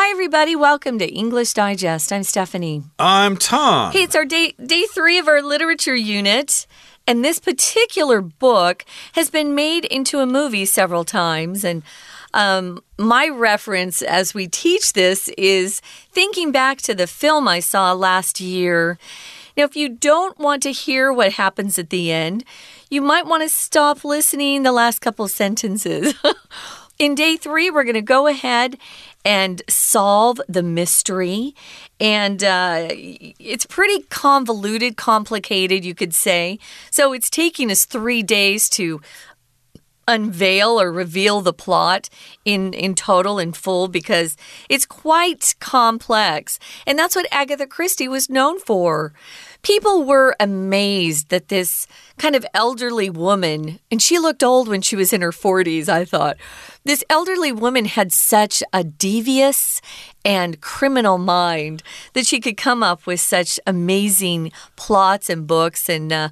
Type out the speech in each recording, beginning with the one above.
Hi, everybody. Welcome to English Digest. I'm Stephanie. I'm Tom. Hey, it's our day, day three of our literature unit. And this particular book has been made into a movie several times. And um, my reference as we teach this is thinking back to the film I saw last year. Now, if you don't want to hear what happens at the end, you might want to stop listening the last couple sentences. In day three, we're going to go ahead and solve the mystery. And uh, it's pretty convoluted, complicated, you could say. So it's taking us three days to unveil or reveal the plot in in total and full because it's quite complex and that's what Agatha Christie was known for people were amazed that this kind of elderly woman, and she looked old when she was in her 40s, I thought. This elderly woman had such a devious and criminal mind that she could come up with such amazing plots and books. And uh,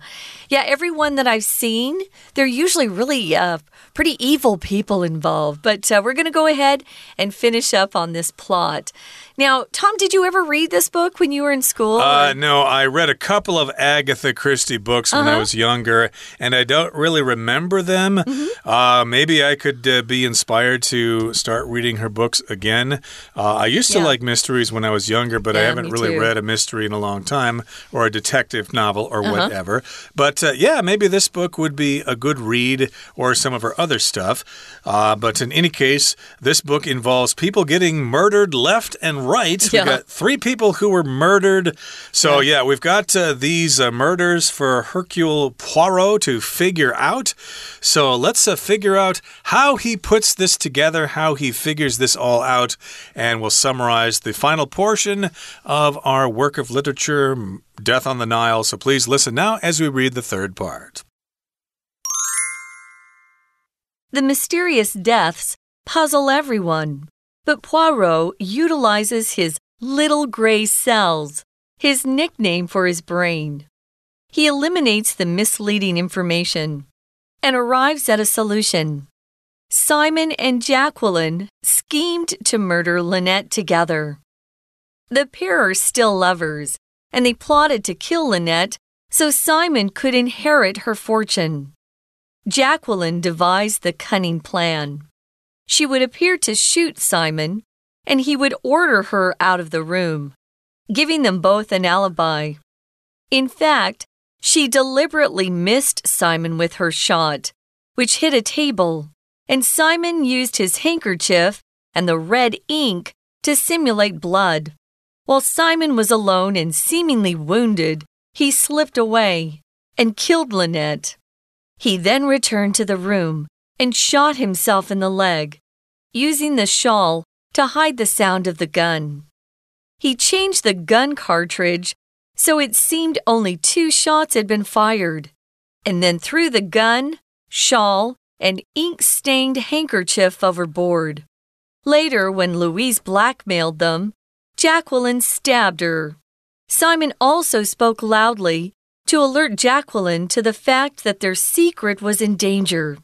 yeah, everyone that I've seen, they're usually really uh, pretty evil people involved. But uh, we're going to go ahead and finish up on this plot. Now, Tom, did you ever read this book when you were in school? Uh, no, I read a couple of Agatha Christie books when -huh. I uh-huh. was younger, and I don't really remember them. Mm -hmm. uh, maybe I could uh, be inspired to start reading her books again. Uh, I used to yeah. like mysteries when I was younger, but yeah, I haven't really too. read a mystery in a long time or a detective novel or -huh. whatever. But uh, yeah, maybe this book would be a good read or some of her other stuff. Uh, but in any case, this book involves people getting murdered left and right. Yeah. We've got three people who were murdered. So, yeah, yeah we've got uh, these uh, murders for Hercule Poirot to figure out. So, let's uh, figure out how he puts this together, how he figures this all out, and we'll summarize the final portion of our work of literature, Death on the Nile. So, please listen now as we read the third part. The mysterious deaths puzzle everyone. But Poirot utilizes his little gray cells, his nickname for his brain. He eliminates the misleading information and arrives at a solution. Simon and Jacqueline schemed to murder Lynette together. The pair are still lovers, and they plotted to kill Lynette so Simon could inherit her fortune. Jacqueline devised the cunning plan. She would appear to shoot Simon, and he would order her out of the room, giving them both an alibi. In fact, she deliberately missed Simon with her shot, which hit a table, and Simon used his handkerchief and the red ink to simulate blood. While Simon was alone and seemingly wounded, he slipped away and killed Lynette. He then returned to the room and shot himself in the leg, using the shawl to hide the sound of the gun. He changed the gun cartridge so it seemed only two shots had been fired, and then threw the gun, shawl, and ink stained handkerchief overboard. Later, when Louise blackmailed them, Jacqueline stabbed her. Simon also spoke loudly to alert Jacqueline to the fact that their secret was in danger.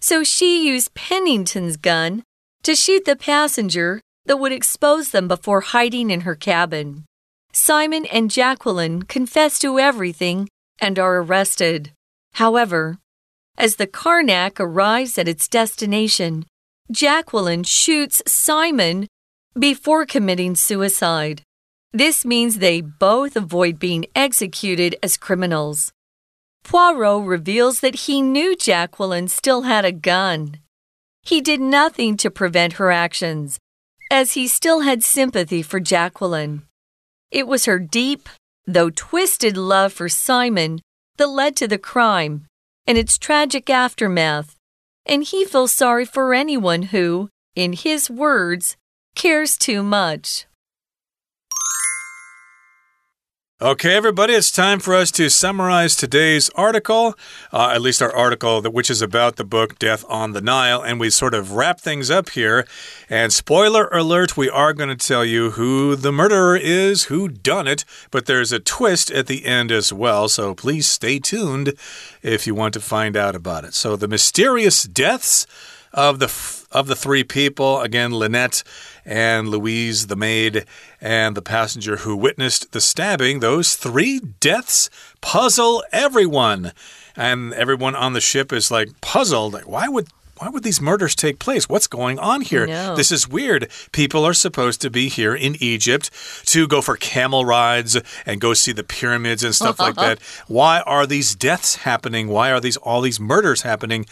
So she used Pennington's gun to shoot the passenger that would expose them before hiding in her cabin. Simon and Jacqueline confess to everything and are arrested. However, as the Karnak arrives at its destination, Jacqueline shoots Simon before committing suicide. This means they both avoid being executed as criminals. Poirot reveals that he knew Jacqueline still had a gun. He did nothing to prevent her actions, as he still had sympathy for Jacqueline. It was her deep, though twisted love for Simon that led to the crime and its tragic aftermath, and he feels sorry for anyone who, in his words, cares too much. Okay, everybody, it's time for us to summarize today's article, uh, at least our article, which is about the book Death on the Nile. And we sort of wrap things up here. And spoiler alert, we are going to tell you who the murderer is, who done it, but there's a twist at the end as well. So please stay tuned if you want to find out about it. So the mysterious deaths of the of the three people, again, Lynette and Louise, the maid, and the passenger who witnessed the stabbing, those three deaths puzzle everyone. And everyone on the ship is like puzzled. Why would why would these murders take place? What's going on here? This is weird. People are supposed to be here in Egypt to go for camel rides and go see the pyramids and stuff like that. Why are these deaths happening? Why are these all these murders happening?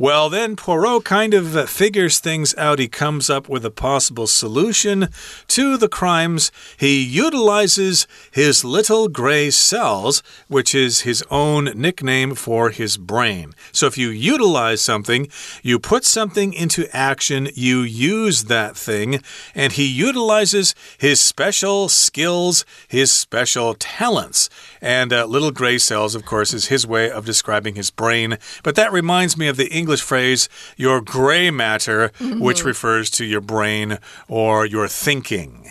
Well, then Poirot kind of figures things out. He comes up with a possible solution to the crimes. He utilizes his little gray cells, which is his own nickname for his brain. So if you utilize something, you put something into action, you use that thing, and he utilizes his special skills, his special talents. And uh, little gray cells, of course, is his way of describing his brain. But that reminds me of the English phrase, your gray matter, mm -hmm. which refers to your brain or your thinking.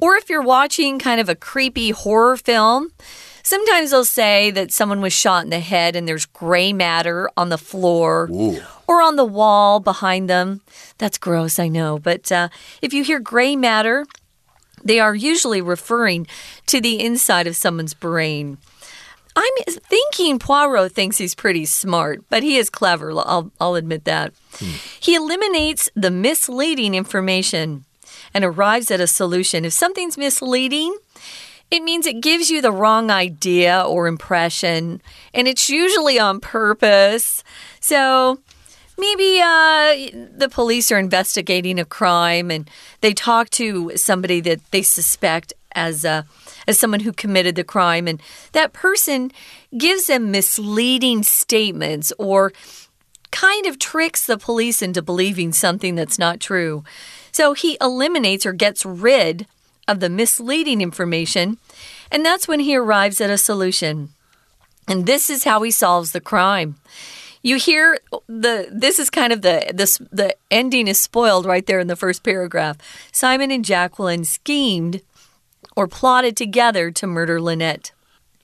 Or if you're watching kind of a creepy horror film, Sometimes they'll say that someone was shot in the head and there's gray matter on the floor Ooh. or on the wall behind them. That's gross, I know. But uh, if you hear gray matter, they are usually referring to the inside of someone's brain. I'm thinking Poirot thinks he's pretty smart, but he is clever. I'll, I'll admit that. Hmm. He eliminates the misleading information and arrives at a solution. If something's misleading, it means it gives you the wrong idea or impression, and it's usually on purpose. So maybe uh, the police are investigating a crime and they talk to somebody that they suspect as a as someone who committed the crime and that person gives them misleading statements or kind of tricks the police into believing something that's not true. So he eliminates or gets rid of the misleading information, and that's when he arrives at a solution. And this is how he solves the crime. You hear the this is kind of the this the ending is spoiled right there in the first paragraph. Simon and Jacqueline schemed or plotted together to murder Lynette.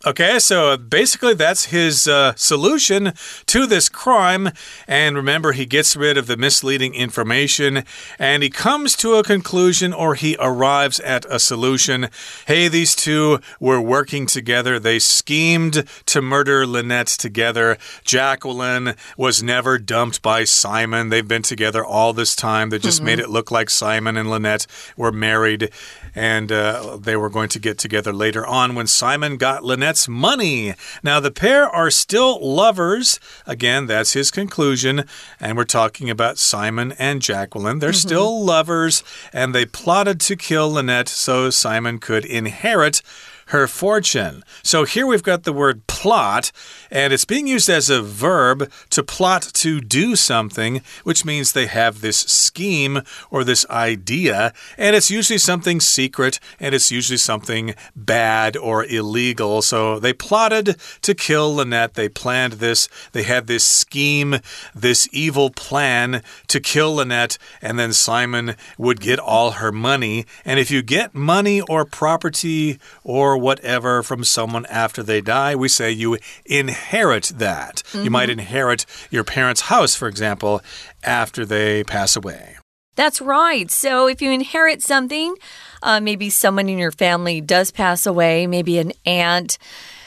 Okay, so basically that's his uh, solution to this crime. And remember, he gets rid of the misleading information and he comes to a conclusion or he arrives at a solution. Hey, these two were working together. They schemed to murder Lynette together. Jacqueline was never dumped by Simon. They've been together all this time. They just mm -hmm. made it look like Simon and Lynette were married and uh, they were going to get together later on when Simon got Lynette's money. Now, the pair are still lovers. Again, that's his conclusion. And we're talking about Simon and Jacqueline. They're mm -hmm. still lovers, and they plotted to kill Lynette so Simon could inherit her fortune. So here we've got the word plot, and it's being used as a verb to plot to do something, which means they have this scheme or this idea, and it's usually something secret and it's usually something bad or illegal. So they plotted to kill Lynette. They planned this. They had this scheme, this evil plan to kill Lynette, and then Simon would get all her money. And if you get money or property or or whatever from someone after they die, we say you inherit that. Mm -hmm. You might mm-hmm. inherit your parents' house, for example, after they pass away. That's right. So if you inherit something, uh, maybe someone in your family does pass away, maybe an aunt.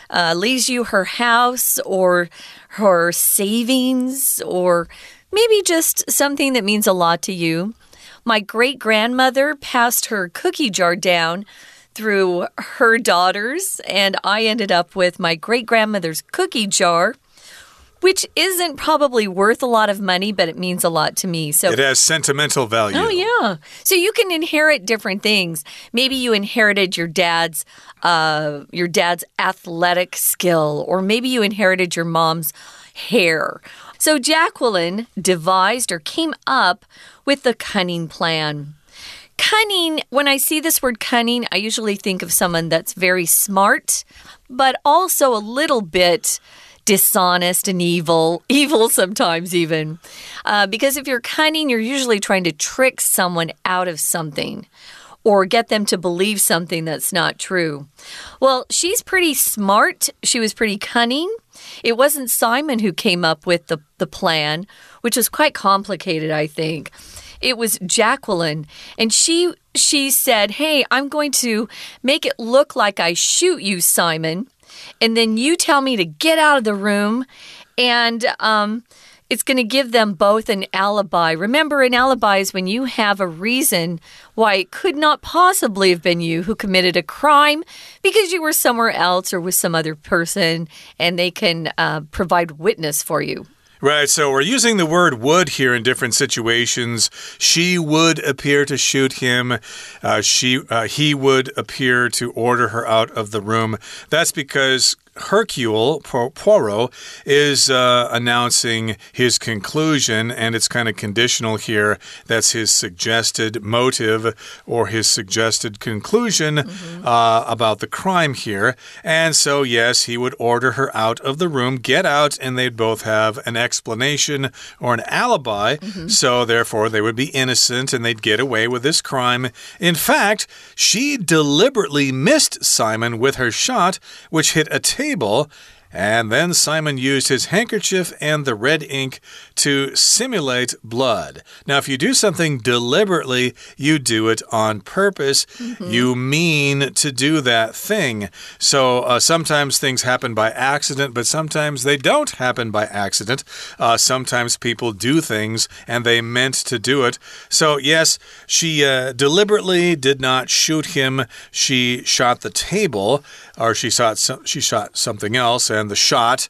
Uh, leaves you her house or her savings or maybe just something that means a lot to you. My great grandmother passed her cookie jar down through her daughters, and I ended up with my great grandmother's cookie jar which isn't probably worth a lot of money, but it means a lot to me. So it has sentimental value. Oh yeah. So you can inherit different things. Maybe you inherited your dad's uh, your dad's athletic skill, or maybe you inherited your mom's hair. So Jacqueline devised or came up with the cunning plan. Cunning, when I see this word cunning, I usually think of someone that's very smart, but also a little bit dishonest and evil, evil sometimes even. Uh, because if you're cunning, you're usually trying to trick someone out of something. or get them to believe something that's not true. Well, she's pretty smart. She was pretty cunning. It wasn't Simon who came up with the, the plan, which was quite complicated, I think. It was Jacqueline, and she she said, "Hey, I'm going to make it look like I shoot you, Simon, and then you tell me to get out of the room, and um." it's going to give them both an alibi. Remember, an alibi is when you have a reason why it could not possibly have been you who committed a crime because you were somewhere else or with some other person, and they can uh, provide witness for you. Right, so we're using the word would here in different situations. She would appear to shoot him. Uh, she, uh, he would appear to order her out of the room. That's because Hercule Poirot is uh, announcing his conclusion, and it's kind of conditional here. That's his suggested motive or his suggested conclusion mm -hmm. uh, about the crime here. And so, yes, he would order her out of the room, get out, and they'd both have an explanation or an alibi. Mm -hmm. So, therefore, they would be innocent and they'd get away with this crime. In fact, she deliberately missed Simon with her shot, which hit a table table and then Simon used his handkerchief and the red ink to simulate blood. Now, if you do something deliberately, you do it on purpose. Mm -hmm. You mean to do that thing. So uh, sometimes things happen by accident, but sometimes they don't happen by accident. Uh, sometimes people do things and they meant to do it. So, yes, she uh, deliberately did not shoot him. She shot the table, or she shot, she shot something else and the shot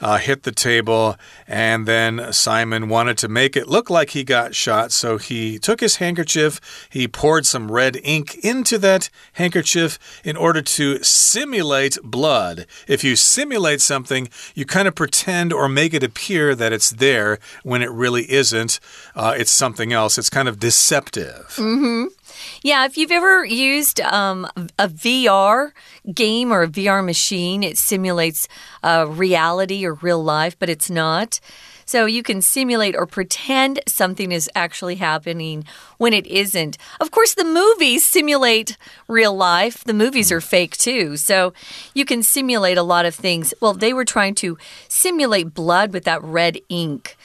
uh, hit the table, and then Simon wanted to make it look like he got shot, so he took his handkerchief, he poured some red ink into that handkerchief in order to simulate blood. If you simulate something, you kind of pretend or make it appear that it's there when it really isn't. Uh, it's something else. It's kind of deceptive. Mm -hmm. Yeah, if you've ever used um, a VR game or a VR machine, it simulates uh, reality or real life, but it's not. So you can simulate or pretend something is actually happening when it isn't. Of course, the movies simulate real life. The movies are fake too. So you can simulate a lot of things. Well, they were trying to simulate blood with that red ink.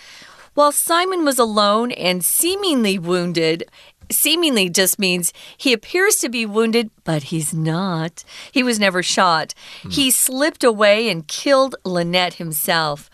While Simon was alone and seemingly wounded, seemingly just means he appears to be wounded, but he's not. He was never shot. Mm. He slipped away and killed Lynette himself.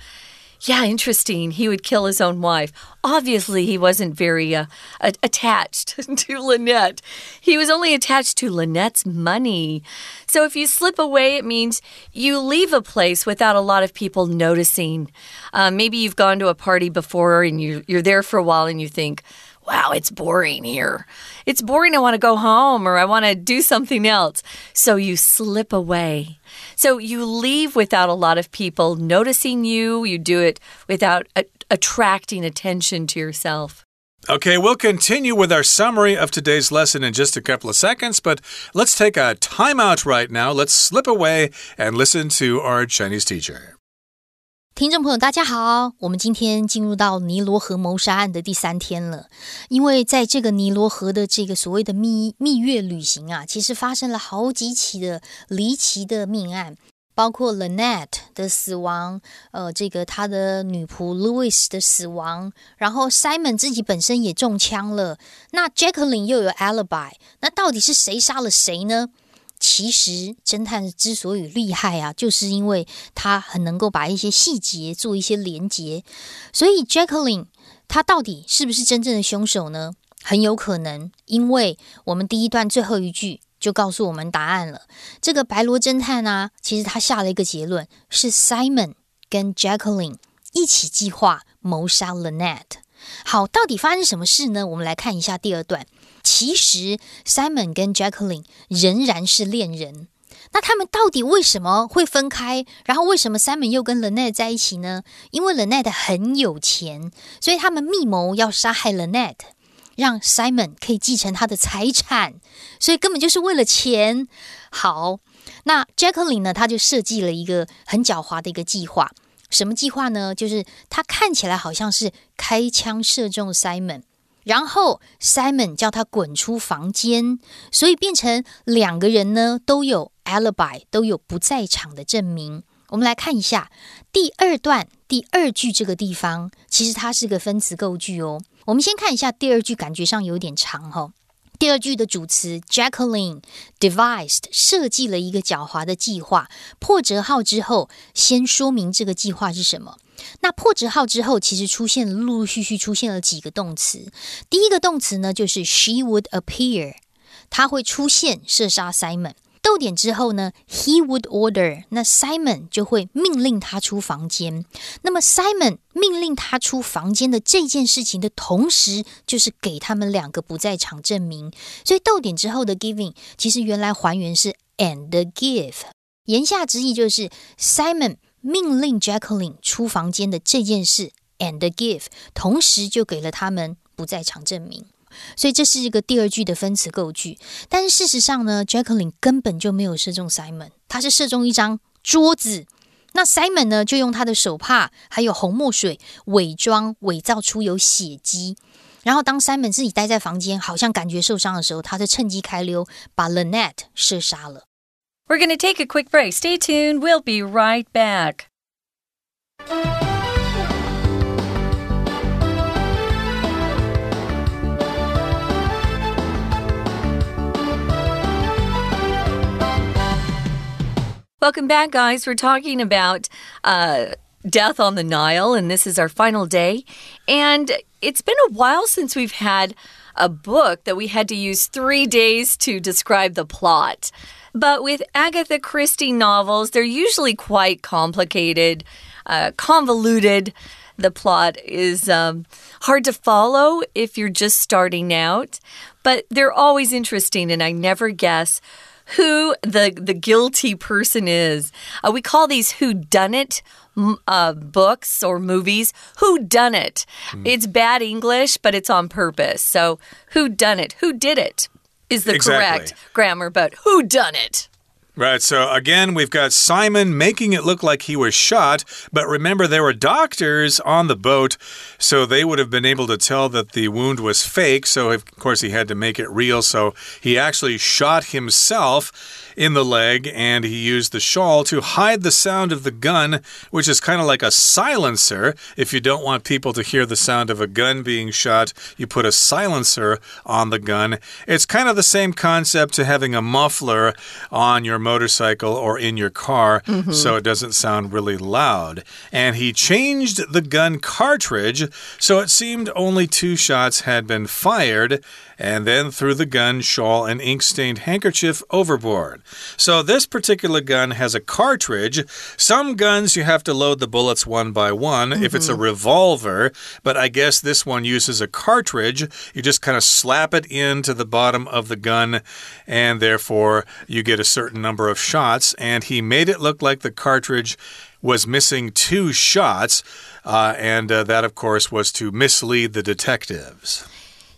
Yeah, interesting. He would kill his own wife. Obviously, he wasn't very uh, attached to Lynette. He was only attached to Lynette's money. So if you slip away, it means you leave a place without a lot of people noticing. Uh, maybe you've gone to a party before and you, you're there for a while and you think, wow, it's boring here. It's boring. I want to go home or I want to do something else. So you slip away. So you leave without a lot of people noticing you. You do it without attracting attention to yourself. Okay, we'll continue with our summary of today's lesson in just a couple of seconds, but let's take a timeout right now. Let's slip away and listen to our Chinese teacher. 听众朋友，大家好！我们今天进入到尼罗河谋杀案的第三天了。因为在这个尼罗河的这个所谓的蜜蜜月旅行啊，其实发生了好几起的离奇的命案，包括 Lynette 的死亡，呃，这个他的女仆 Louis 的死亡，然后 Simon 自己本身也中枪了。那 Jacqueline 又有 alibi，那到底是谁杀了谁呢？其实，侦探之所以厉害啊，就是因为他很能够把一些细节做一些连结。所以，Jacqueline 他到底是不是真正的凶手呢？很有可能，因为我们第一段最后一句就告诉我们答案了。这个白罗侦探啊，其实他下了一个结论：是 Simon 跟 Jacqueline 一起计划谋杀 Lynette。好，到底发生什么事呢？我们来看一下第二段。其实，Simon 跟 Jacqueline 仍然是恋人。那他们到底为什么会分开？然后为什么 Simon 又跟 Lynette 在一起呢？因为 Lynette 很有钱，所以他们密谋要杀害 Lynette，让 Simon 可以继承他的财产。所以根本就是为了钱。好，那 Jacqueline 呢？他就设计了一个很狡猾的一个计划。什么计划呢？就是他看起来好像是开枪射中 Simon。然后 Simon 叫他滚出房间，所以变成两个人呢都有 alibi，都有不在场的证明。我们来看一下第二段第二句这个地方，其实它是个分词构句哦。我们先看一下第二句，感觉上有点长哈。第二句的主词 Jacqueline devised 设计了一个狡猾的计划，破折号之后先说明这个计划是什么。那破折号之后，其实出现陆陆续续出现了几个动词。第一个动词呢，就是 she would appear，她会出现射杀 Simon。逗点之后呢，he would order，那 Simon 就会命令他出房间。那么 Simon 命令他出房间的这件事情的同时，就是给他们两个不在场证明。所以逗点之后的 giving，其实原来还原是 and give，言下之意就是 Simon。命令 Jacqueline 出房间的这件事，and give，同时就给了他们不在场证明，所以这是一个第二句的分词构句。但是事实上呢，Jacqueline 根本就没有射中 Simon，他是射中一张桌子。那 Simon 呢，就用他的手帕还有红墨水伪装伪造出有血迹。然后当 Simon 自己待在房间，好像感觉受伤的时候，他就趁机开溜，把 Lynette 射杀了。We're going to take a quick break. Stay tuned. We'll be right back. Welcome back, guys. We're talking about uh, death on the Nile, and this is our final day. And it's been a while since we've had a book that we had to use three days to describe the plot. But with Agatha Christie novels, they're usually quite complicated, uh, convoluted. The plot is um, hard to follow if you're just starting out, but they're always interesting, and I never guess who the the guilty person is. Uh, we call these who done it uh, books or movies. Who done it? Mm. It's bad English, but it's on purpose. So who done it? Who did it? is the exactly. correct grammar, but who done it? Right, so again, we've got Simon making it look like he was shot, but remember, there were doctors on the boat, so they would have been able to tell that the wound was fake. So, of course, he had to make it real. So, he actually shot himself in the leg, and he used the shawl to hide the sound of the gun, which is kind of like a silencer. If you don't want people to hear the sound of a gun being shot, you put a silencer on the gun. It's kind of the same concept to having a muffler on your motorcycle or in your car mm -hmm. so it doesn't sound really loud. And he changed the gun cartridge so it seemed only two shots had been fired and then threw the gun, shawl, and ink stained handkerchief overboard. So, this particular gun has a cartridge. Some guns you have to load the bullets one by one mm -hmm. if it's a mm-hmm. revolver, but I guess this one uses a cartridge. You just kind of slap it into the bottom of the gun, and therefore you get a certain number of shots. And he made it look like the cartridge was missing two shots, uh, and uh, that, of course, was to mislead the detectives.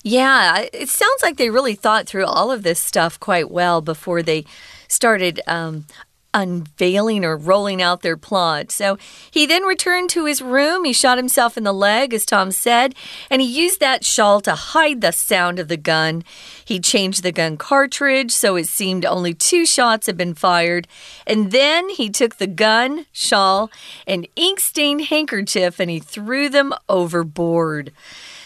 Yeah, it sounds like they really thought through all of this stuff quite well before they started um, unveiling or rolling out their plot. So he then returned to his room. He shot himself in the leg, as Tom said, and he used that shawl to hide the sound of the gun. He changed the gun cartridge so it seemed only two shots had been fired. And then he took the gun, shawl, and ink stained handkerchief and he threw them overboard.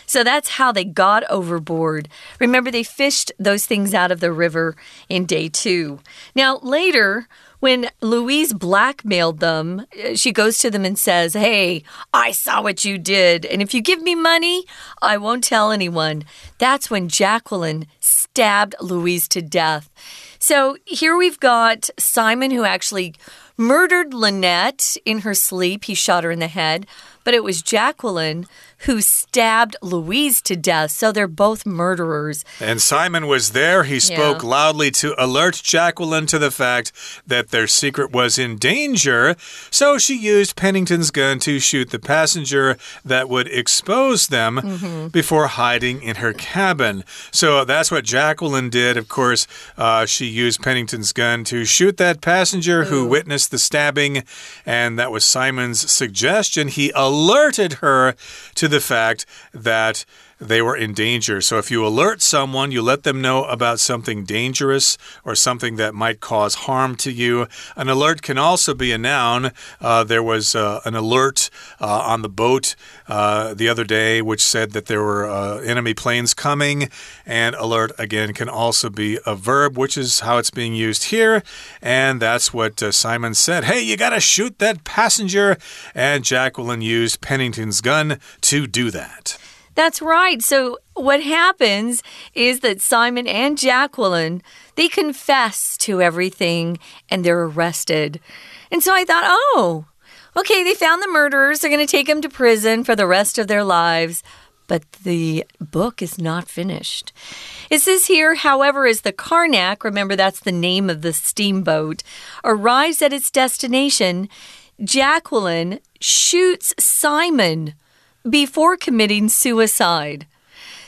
So that's how they got overboard. Remember, they fished those things out of the river in day two. Now, later, when Louise blackmailed them, uh, she goes to them and says, Hey, I saw what you did. And if you give me money, I won't tell anyone. That's when Jacqueline stabbed Louise to death. So here we've got Simon, who actually murdered Lynette in her sleep. He shot her in the head. But it was Jacqueline who stabbed Louise to death. So they're both murderers. And Simon was there. He spoke yeah. loudly to alert Jacqueline to the fact that their secret was in danger. So she used Pennington's gun to shoot the passenger that would expose them mm -hmm. before hiding in her cabin. So that's what Jacqueline did. Of course, uh, she used Pennington's gun to shoot that passenger Ooh. who witnessed the stabbing. And that was Simon's suggestion. He alerted her to the fact that they were in danger. So if you alert someone, you let them know about something dangerous or something that might cause harm to you. An alert can also be a noun. Uh, there was uh, an alert uh, on the boat uh, the other day which said that there were uh, enemy planes coming, and alert again can also be a verb, which is how it's being used here. And that's what uh, Simon said. Hey, you got to shoot that passenger. And Jacqueline used Pennington's gun to do that. That's right. So what happens is that Simon and Jacqueline, they confess to everything and they're arrested. And so I thought, "Oh, okay, they found the murderers. They're going to take them to prison for the rest of their lives." But the book is not finished. It says here, however, as the Karnak, remember that's the name of the steamboat, arrives at its destination, Jacqueline shoots Simon before committing suicide.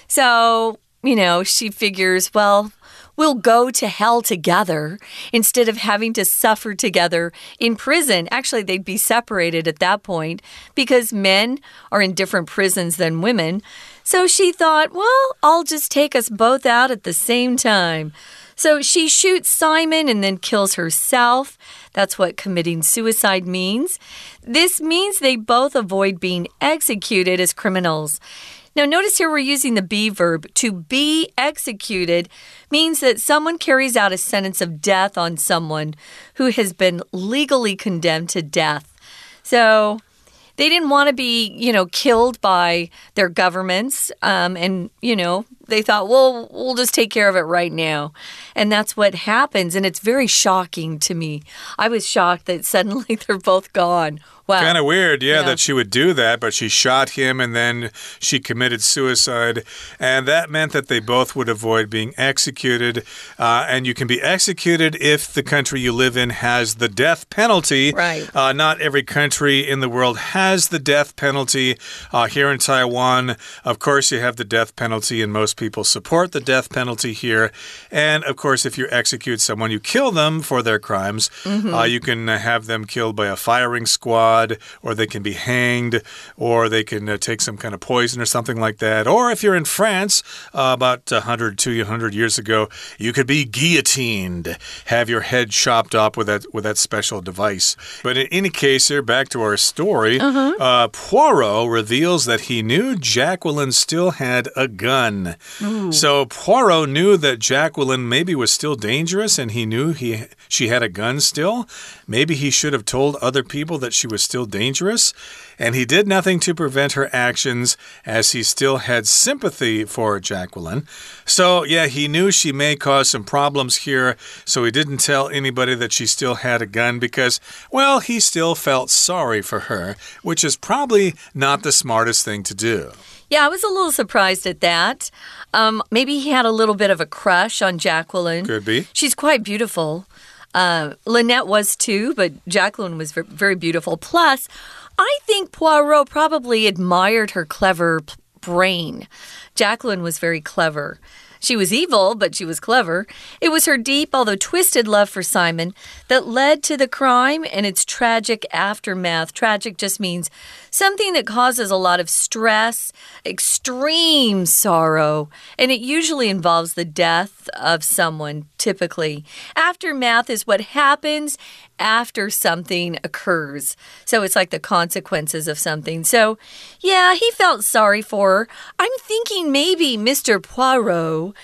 So, you know, she figures, well, we'll go to hell together instead of having to suffer together in prison. Actually, they'd be separated at that point because men are in different prisons than women. So she thought, well, I'll just take us both out at the same time. So she shoots Simon and then kills herself. That's what committing suicide means. This means they both avoid being executed as criminals. Now, notice here we're using the be verb. To be executed means that someone carries out a sentence of death on someone who has been legally condemned to death. So, they didn't want to be, you know, killed by their governments. Um, and, you know, they thought, well, we'll just take care of it right now. And that's what happens. And it's very shocking to me. I was shocked that suddenly they're both gone. Wow. Kind of weird, yeah, yeah, that she would do that, but she shot him and then she committed suicide. And that meant that they both would avoid being executed. Uh, and you can be executed if the country you live in has the death penalty. Right. Uh, not every country in the world has the death penalty. Uh, here in Taiwan, of course, you have the death penalty, and most people support the death penalty here. And of course, if you execute someone, you kill them for their crimes. Mm -hmm. you can have them killed by a firing squad or they can be hanged, or they can uh, take some kind of poison or something like that. Or if you're in France, uh, about 100, 200 years ago, you could be guillotined, have your head chopped off with that with that special device. But in any case, here back to our story, uh -huh. uh, Poirot reveals that he knew Jacqueline still had a gun. So Poirot knew that Jacqueline maybe was still dangerous, and he knew he she had a gun still. Maybe he should have told other people that she was still dangerous, and he did nothing to prevent her actions as he still had sympathy for Jacqueline. So, yeah, he knew she may cause some problems here, so he didn't tell anybody that she still had a gun because, well, he still felt sorry for her, which is probably not the smartest thing to do. Yeah, I was a little surprised at that. Um, maybe he had a little bit of a crush on Jacqueline. Could be. She's quite beautiful. Uh, Lynette was too, but Jacqueline was very beautiful. Plus, I think Poirot probably admired her clever brain. Jacqueline was very clever. She was evil, but she was clever. It was her deep, although twisted love for Simon that led to the crime and its tragic aftermath. Tragic just means something that causes a lot of stress, extreme sorrow, and it usually involves the death of someone, typically. Aftermath is what happens after something occurs. So it's like the consequences of something. So, yeah, he felt sorry for her. I'm thinking maybe Mr. Poirot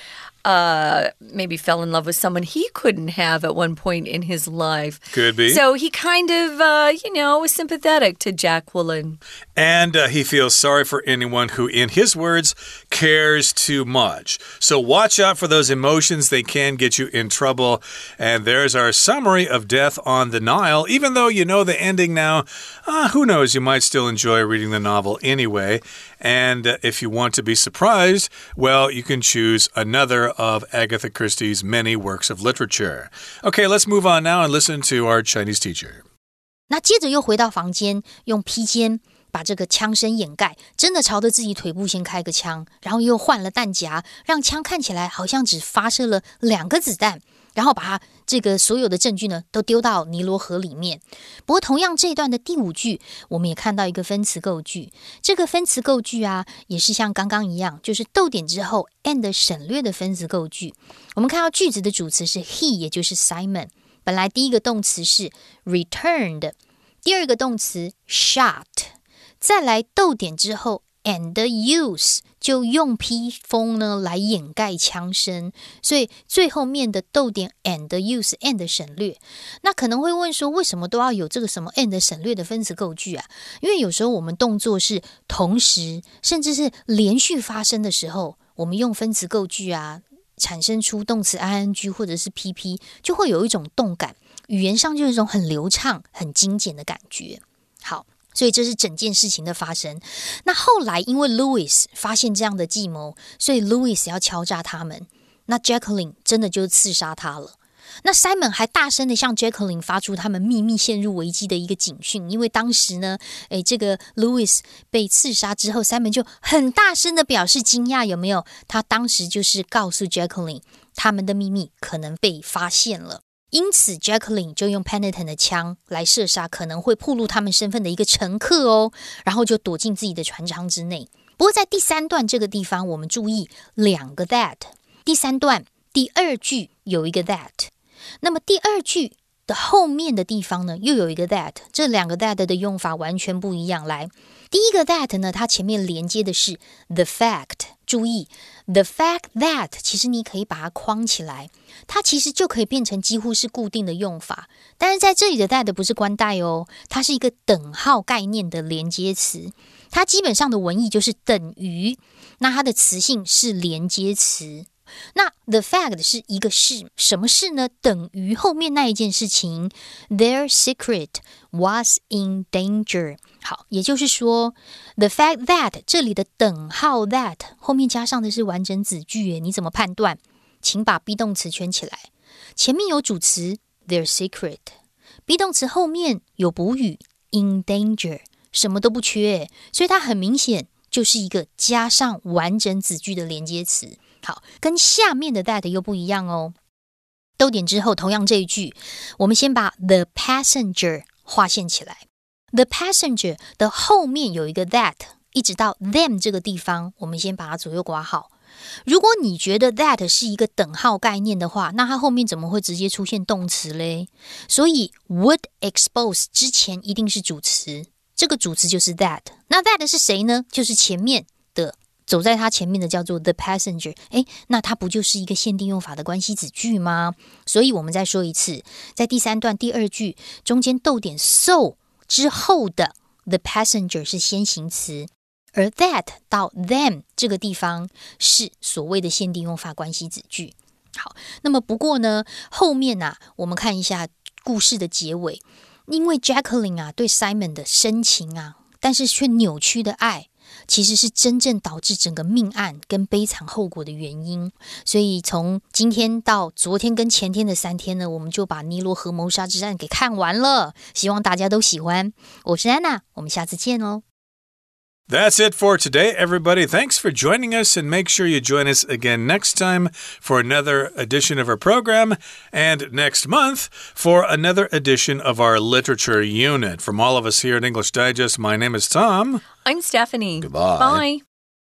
uh, maybe fell in love with someone he couldn't have at one point in his life. Could be. So he kind of, uh, you know, was sympathetic to Jacqueline. And uh, he feels sorry for anyone who, in his words, cares too much. So watch out for those emotions. They can get you in trouble. And there's our summary of Death on the Nile. Even though you know the ending now, uh, who knows? You might still enjoy reading the novel anyway. And uh, if you want to be surprised, well, you can choose another of Agatha Christie's many works of literature. Okay, let's move on now and listen to our Chinese teacher. 那接着又回到房间，用披肩把这个枪声掩盖，真的朝着自己腿部先开个枪，然后又换了弹夹，让枪看起来好像只发射了两个子弹。 然后把它 这个所有的证据呢都丢到尼罗河里面。不过，同样这一段的第五句，我们也看到一个分词构句。这个分词构句啊，也是像刚刚一样，就是逗点之后 and 省略的分词构句。我们看到句子的主词是 he，也就是 Simon。本来第一个动词是 returned，第二个动词 shot，再来逗点之后 and use。就用披风呢来掩盖枪声，所以最后面的逗点 and use and 省略。那可能会问说，为什么都要有这个什么 and 省略的分词构句啊？因为有时候我们动作是同时，甚至是连续发生的时候，我们用分词构句啊，产生出动词 ing 或者是 pp，就会有一种动感，语言上就有一种很流畅、很精简的感觉。好。所以这是整件事情的发生。那后来因为 Louis 发现这样的计谋，所以 Louis 要敲诈他们。那 Jacqueline 真的就刺杀他了。那 Simon 还大声的向 Jacqueline 发出他们秘密陷入危机的一个警讯。因为当时呢，诶，这个 Louis 被刺杀之后，Simon 就很大声的表示惊讶，有没有？他当时就是告诉 Jacqueline，他们的秘密可能被发现了。因此，Jacqueline 就用 Penitent 的枪来射杀可能会暴露他们身份的一个乘客哦，然后就躲进自己的船舱之内。不过，在第三段这个地方，我们注意两个 that。第三段第二句有一个 that，那么第二句的后面的地方呢，又有一个 that。这两个 that 的用法完全不一样。来，第一个 that 呢，它前面连接的是 the fact。注意，the fact that 其实你可以把它框起来，它其实就可以变成几乎是固定的用法。但是在这里的 that 不是关代哦，它是一个等号概念的连接词，它基本上的文意就是等于，那它的词性是连接词。那 the fact 是一个事，什么事呢？等于后面那一件事情，their secret was in danger。好，也就是说，the fact that 这里的等号 that 后面加上的是完整子句，你怎么判断？请把 be 动词圈起来，前面有主词 their secret，be 动词后面有补语 in danger，什么都不缺，所以它很明显就是一个加上完整子句的连接词。好，跟下面的 that 又不一样哦。逗点之后，同样这一句，我们先把 the passenger 划线起来。The passenger 的后面有一个 that，一直到 them 这个地方，我们先把它左右刮好。如果你觉得 that 是一个等号概念的话，那它后面怎么会直接出现动词嘞？所以 would expose 之前一定是主词，这个主词就是 that。那 that 是谁呢？就是前面走在它前面的叫做 the passenger。诶，那它不就是一个限定用法的关系子句吗？所以我们再说一次，在第三段第二句中间逗点 so。之后的 the passenger 是先行词，而 that 到 them 这个地方是所谓的限定用法关系子句。好，那么不过呢，后面啊，我们看一下故事的结尾，因为 Jacqueline 啊对 Simon 的深情啊，但是却扭曲的爱。其实是真正导致整个命案跟悲惨后果的原因。所以从今天到昨天跟前天的三天呢，我们就把尼罗河谋杀之战给看完了。希望大家都喜欢。我是安娜，我们下次见哦。That's it for today, everybody. Thanks for joining us, and make sure you join us again next time for another edition of our program, and next month for another edition of our literature unit. From all of us here at English Digest, my name is Tom. I'm Stephanie. Goodbye. Bye.